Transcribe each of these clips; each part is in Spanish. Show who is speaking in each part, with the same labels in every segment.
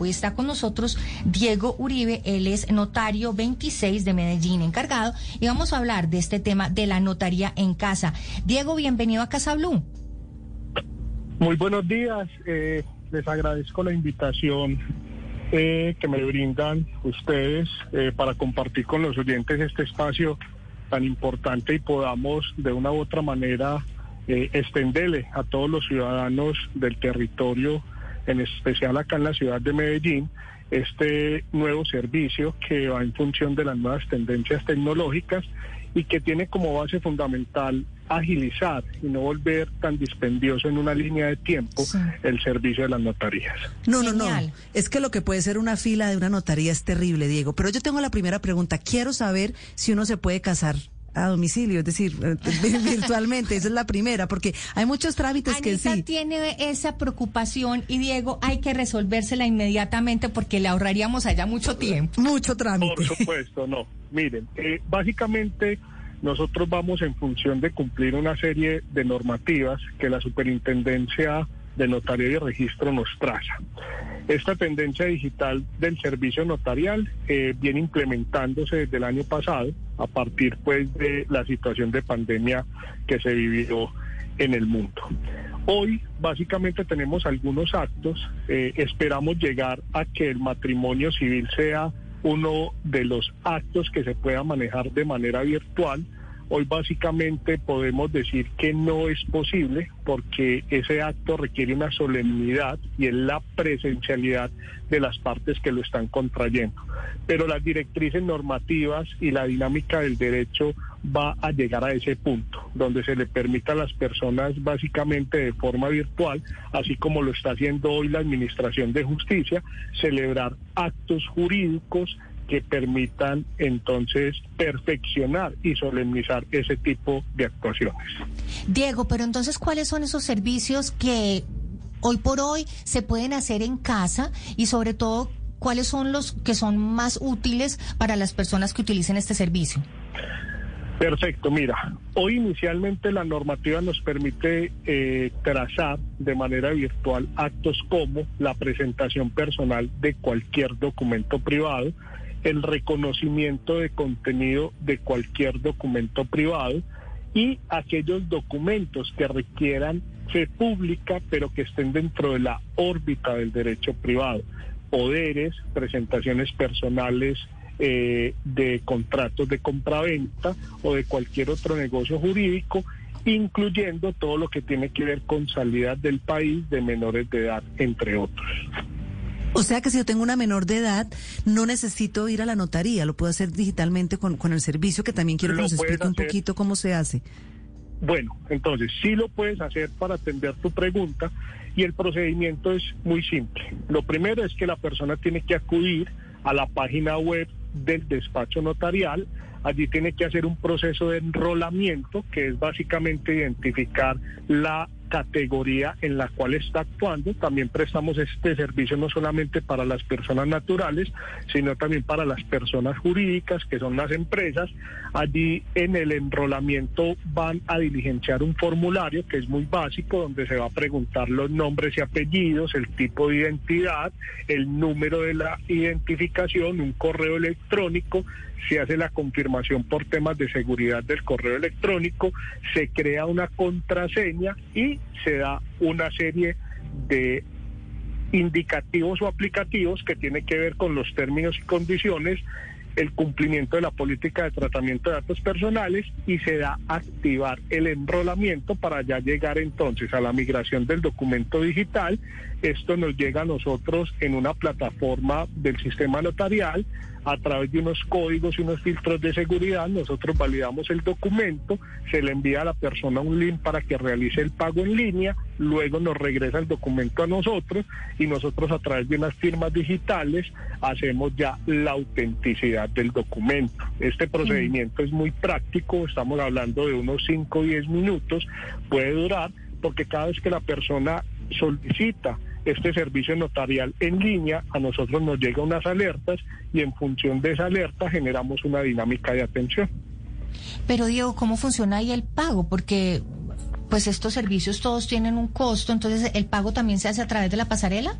Speaker 1: Hoy está con nosotros Diego Uribe, él es notario 26 de Medellín, encargado, y vamos a hablar de este tema de la notaría en casa. Diego, bienvenido a Casa Blue.
Speaker 2: Muy buenos días, eh, les agradezco la invitación eh, que me brindan ustedes eh, para compartir con los oyentes este espacio tan importante y podamos de una u otra manera extenderle a todos los ciudadanos del territorio en especial acá en la ciudad de Medellín, este nuevo servicio que va en función de las nuevas tendencias tecnológicas y que tiene como base fundamental agilizar y no volver tan dispendioso en una línea de tiempo el servicio de las notarías.
Speaker 3: No, no, no. Es que lo que puede ser una fila de una notaría es terrible, Diego. Pero yo tengo la primera pregunta. Quiero saber si uno se puede casar a domicilio, es decir, eh, virtualmente. Esa es la primera, porque hay muchos trámites que sí.
Speaker 1: tiene esa preocupación y Diego, hay que resolvérsela inmediatamente porque le ahorraríamos allá mucho tiempo.
Speaker 3: Mucho trámite.
Speaker 2: Por supuesto, no. Miren, eh, básicamente nosotros vamos en función de cumplir una serie de normativas que la superintendencia de notario y registro nos traza. Esta tendencia digital del servicio notarial eh, viene implementándose desde el año pasado a partir pues de la situación de pandemia que se vivió en el mundo. Hoy básicamente tenemos algunos actos, eh, esperamos llegar a que el matrimonio civil sea uno de los actos que se pueda manejar de manera virtual Hoy básicamente podemos decir que no es posible porque ese acto requiere una solemnidad y es la presencialidad de las partes que lo están contrayendo. Pero las directrices normativas y la dinámica del derecho va a llegar a ese punto, donde se le permita a las personas básicamente de forma virtual, así como lo está haciendo hoy la Administración de Justicia, celebrar actos jurídicos que permitan entonces perfeccionar y solemnizar ese tipo de actuaciones.
Speaker 1: Diego, pero entonces, ¿cuáles son esos servicios que hoy por hoy se pueden hacer en casa y sobre todo, cuáles son los que son más útiles para las personas que utilicen este servicio?
Speaker 2: Perfecto, mira, hoy inicialmente la normativa nos permite eh, trazar de manera virtual actos como la presentación personal de cualquier documento privado, el reconocimiento de contenido de cualquier documento privado y aquellos documentos que requieran fe pública pero que estén dentro de la órbita del derecho privado, poderes, presentaciones personales eh, de contratos de compraventa o de cualquier otro negocio jurídico, incluyendo todo lo que tiene que ver con salida del país de menores de edad, entre otros.
Speaker 3: O sea que si yo tengo una menor de edad, no necesito ir a la notaría, lo puedo hacer digitalmente con, con el servicio, que también quiero que nos explique un poquito cómo se hace.
Speaker 2: Bueno, entonces sí lo puedes hacer para atender tu pregunta y el procedimiento es muy simple. Lo primero es que la persona tiene que acudir a la página web del despacho notarial. Allí tiene que hacer un proceso de enrolamiento, que es básicamente identificar la categoría en la cual está actuando. También prestamos este servicio no solamente para las personas naturales, sino también para las personas jurídicas, que son las empresas. Allí en el enrolamiento van a diligenciar un formulario que es muy básico, donde se va a preguntar los nombres y apellidos, el tipo de identidad, el número de la identificación, un correo electrónico, se hace la confirmación por temas de seguridad del correo electrónico, se crea una contraseña y se da una serie de indicativos o aplicativos que tiene que ver con los términos y condiciones, el cumplimiento de la política de tratamiento de datos personales y se da activar el enrolamiento para ya llegar entonces a la migración del documento digital. Esto nos llega a nosotros en una plataforma del sistema notarial a través de unos códigos y unos filtros de seguridad, nosotros validamos el documento, se le envía a la persona un link para que realice el pago en línea, luego nos regresa el documento a nosotros y nosotros a través de unas firmas digitales hacemos ya la autenticidad del documento. Este procedimiento es muy práctico, estamos hablando de unos 5 o 10 minutos, puede durar porque cada vez que la persona solicita este servicio notarial en línea, a nosotros nos llegan unas alertas y en función de esa alerta generamos una dinámica de atención.
Speaker 1: Pero Diego, ¿cómo funciona ahí el pago? Porque pues estos servicios todos tienen un costo, entonces el pago también se hace a través de la pasarela.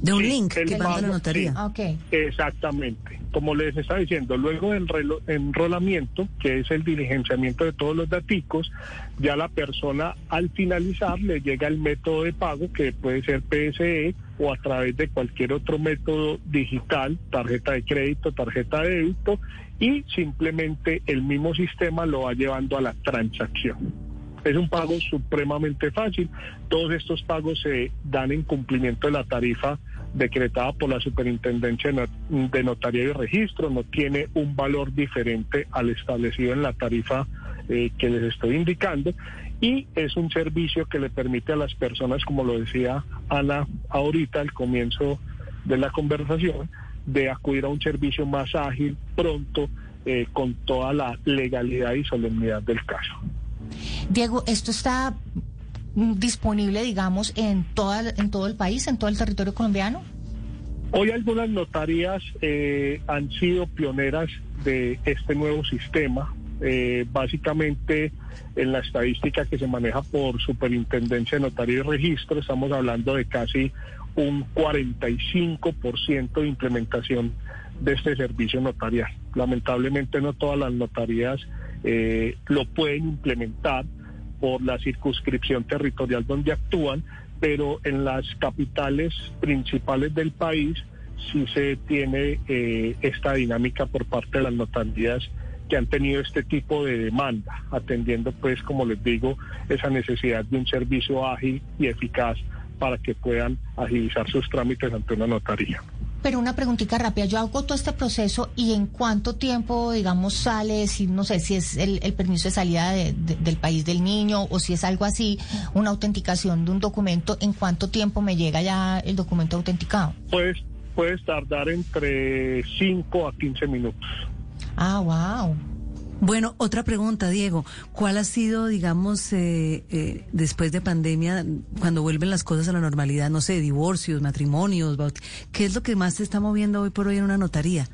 Speaker 3: De un
Speaker 2: Sí,
Speaker 3: link
Speaker 2: el
Speaker 3: que manda la notaría.
Speaker 1: Ah, Ok.
Speaker 2: Exactamente. Como les estaba diciendo, luego del relo- enrolamiento, que es el diligenciamiento de todos los daticos, ya la persona al finalizar le llega el método de pago, que puede ser PSE o a través de cualquier otro método digital, tarjeta de crédito, tarjeta de débito, y simplemente el mismo sistema lo va llevando a la transacción. Es un pago supremamente fácil. Todos estos pagos se dan en cumplimiento de la tarifa decretada por la Superintendencia de Not- de Notaría y Registro. No tiene un valor diferente al establecido en la tarifa eh, que les estoy indicando. Y es un servicio que le permite a las personas, como lo decía Ana ahorita al comienzo de la conversación, de acudir a un servicio más ágil, pronto, eh, con toda la legalidad y solemnidad del caso.
Speaker 1: Diego, ¿esto está disponible, digamos, en, toda, en todo el país, en todo el territorio colombiano?
Speaker 2: Hoy algunas notarías eh, han sido pioneras de este nuevo sistema. Eh, básicamente, en la estadística que se maneja por Superintendencia de Notaría y Registro, estamos hablando de casi un 45% de implementación de este servicio notarial. Lamentablemente no todas las notarías eh, lo pueden implementar por la circunscripción territorial donde actúan, pero en las capitales principales del país sí se tiene eh, esta dinámica por parte de las notarías que han tenido este tipo de demanda, atendiendo pues, como les digo, esa necesidad de un servicio ágil y eficaz para que puedan agilizar sus trámites ante una notaría.
Speaker 1: Pero una preguntita rápida, yo hago todo este proceso y en cuánto tiempo, digamos, sale, si no sé, si es el, el permiso de salida de- de- del país del niño o si es algo así, una autenticación de un documento, ¿en cuánto tiempo me llega ya el documento autenticado?
Speaker 2: Puedes, puedes tardar entre 5 a 15 minutos.
Speaker 1: Ah, wow.
Speaker 3: Bueno, otra pregunta, Diego. ¿Cuál ha sido, digamos, eh, eh, después de pandemia, cuando vuelven las cosas a la normalidad, no sé, divorcios, matrimonios, ¿qué es lo que más se está moviendo hoy por hoy en una notaría?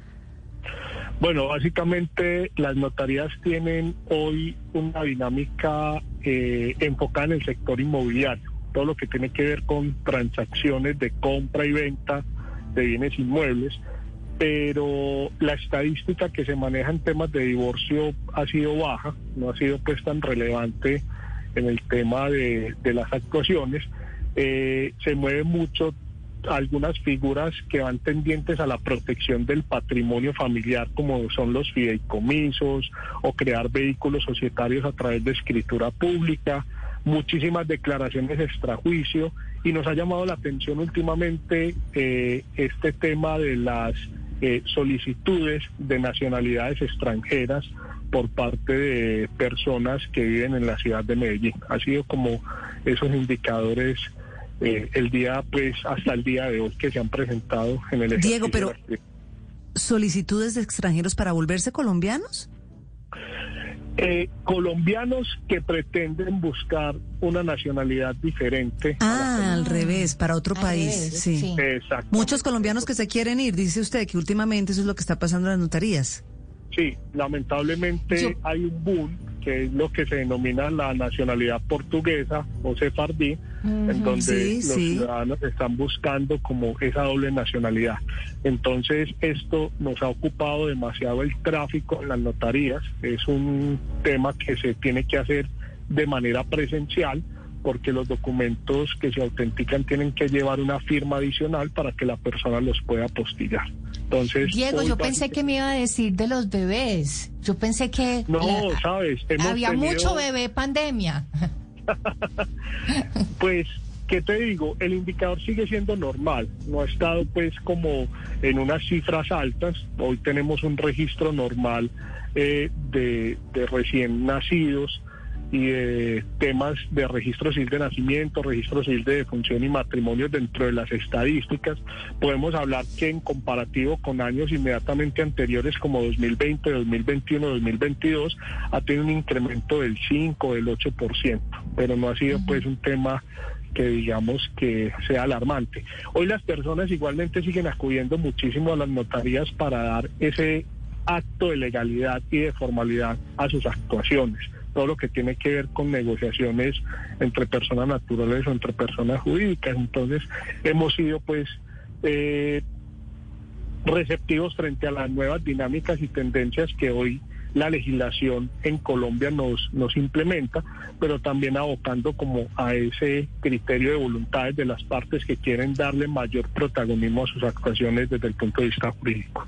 Speaker 2: Bueno, básicamente las notarías tienen hoy una dinámica eh, enfocada en el sector inmobiliario, todo lo que tiene que ver con transacciones de compra y venta de bienes inmuebles, pero la estadística que se maneja en temas de divorcio ha sido baja, no ha sido pues tan relevante en el tema de, de las actuaciones. Eh, se mueve mucho algunas figuras que van tendientes a la protección del patrimonio familiar, como son los fideicomisos o crear vehículos societarios a través de escritura pública, muchísimas declaraciones extrajuicio y nos ha llamado la atención últimamente eh, este tema de las eh, solicitudes de nacionalidades extranjeras por parte de personas que viven en la ciudad de Medellín. Ha sido como esos indicadores eh, el día, pues, hasta el día de hoy que se han presentado en el
Speaker 3: Diego, pero-. ¿Solicitudes de extranjeros para volverse colombianos?
Speaker 2: Eh, colombianos que pretenden buscar una nacionalidad diferente.
Speaker 3: Ah, al revés, para otro
Speaker 1: Al
Speaker 3: país,
Speaker 1: revés,
Speaker 3: sí.
Speaker 1: sí.
Speaker 2: Exacto.
Speaker 3: Muchos colombianos que se quieren ir, dice usted que últimamente eso es lo que está pasando en las notarías.
Speaker 2: Sí, lamentablemente
Speaker 1: Yo-
Speaker 2: hay un boom que es lo que se denomina la nacionalidad portuguesa o sefardí, en donde
Speaker 3: Sí,
Speaker 2: los
Speaker 3: sí.
Speaker 2: ciudadanos están buscando como esa doble nacionalidad. Entonces, esto nos ha ocupado demasiado el tráfico en las notarías. Es un tema que se tiene que hacer de manera presencial porque los documentos que se autentican tienen que llevar una firma adicional para que la persona los pueda apostillar. Entonces,
Speaker 1: Diego, yo pensé que me iba a decir de los bebés. Yo pensé que
Speaker 2: No,
Speaker 1: la-
Speaker 2: sabes,
Speaker 1: había
Speaker 2: tenido-
Speaker 1: mucho bebé pandemia.
Speaker 2: Pues, ¿qué te digo? El indicador sigue siendo normal, no ha estado pues como en unas cifras altas. Hoy tenemos un registro normal eh, de, de recién nacidos y de temas de registro civil de nacimiento, registro civil de defunción y matrimonio dentro de las estadísticas. Podemos hablar que en comparativo con años inmediatamente anteriores como 2020, 2021, 2022, ha tenido un incremento del 5, del 8%, pero no ha sido pues un tema que digamos que sea alarmante. Hoy las personas igualmente siguen acudiendo muchísimo a las notarías para dar ese acto de legalidad y de formalidad a sus actuaciones. Todo lo que tiene que ver con negociaciones entre personas naturales o entre personas jurídicas. Entonces, hemos sido pues eh, receptivos frente a las nuevas dinámicas y tendencias que hoy la legislación en Colombia nos, nos implementa, pero también abocando como a ese criterio de voluntades de las partes que quieren darle mayor protagonismo a sus actuaciones desde el punto de vista jurídico.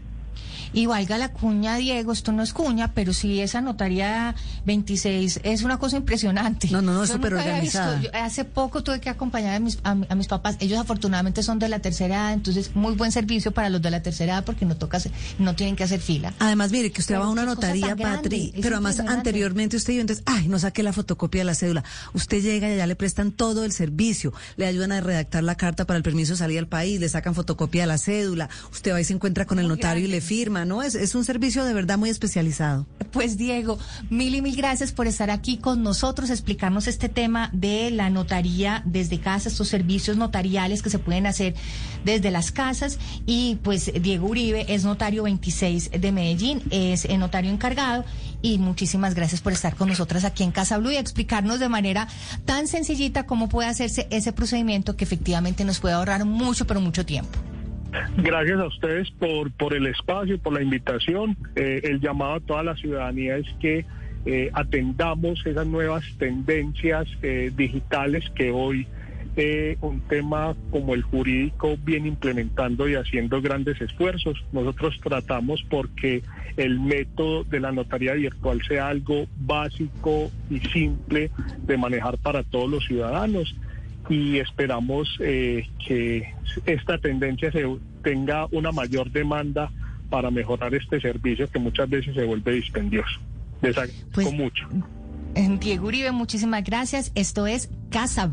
Speaker 1: Y valga la cuña, Diego, esto no es cuña, pero sí esa notaría 26 es una cosa impresionante.
Speaker 3: No, no, no, súper organizada.
Speaker 1: hace poco tuve que acompañar a mis, a, mis papás. Ellos afortunadamente son de la tercera edad, entonces muy buen servicio para los de la tercera edad porque no toca no tienen que hacer fila.
Speaker 3: Además, mire, que usted va a una notaría, Patri, pero además anteriormente usted iba, entonces, ay, no saqué la fotocopia de la cédula. Usted llega y allá le prestan todo el servicio, le ayudan a redactar la carta para el permiso de salir al país, le sacan fotocopia de la cédula, usted va y se encuentra con el notario y le firma ¿no? Es, es un servicio de verdad muy especializado.
Speaker 1: Pues Diego, mil y mil gracias por estar aquí con nosotros, explicarnos este tema de la notaría desde casa, estos servicios notariales que se pueden hacer desde las casas. Y pues Diego Uribe es notario 26 de Medellín, es el notario encargado. Y muchísimas gracias por estar con nosotras aquí en Casa Blue y explicarnos de manera tan sencillita cómo puede hacerse ese procedimiento que efectivamente nos puede ahorrar mucho, pero mucho tiempo.
Speaker 2: Gracias a ustedes por, por el espacio, por la invitación. Eh, el llamado a toda la ciudadanía es que eh, atendamos esas nuevas tendencias eh, digitales que hoy un tema como el jurídico viene implementando y haciendo grandes esfuerzos. Nosotros tratamos porque el método de la notaría virtual sea algo básico y simple de manejar para todos los ciudadanos y esperamos eh, que esta tendencia se tenga una mayor demanda para mejorar este servicio que muchas veces se vuelve dispendioso. Les agradezco pues, mucho.
Speaker 1: Diego Uribe, muchísimas gracias. Esto es Casa.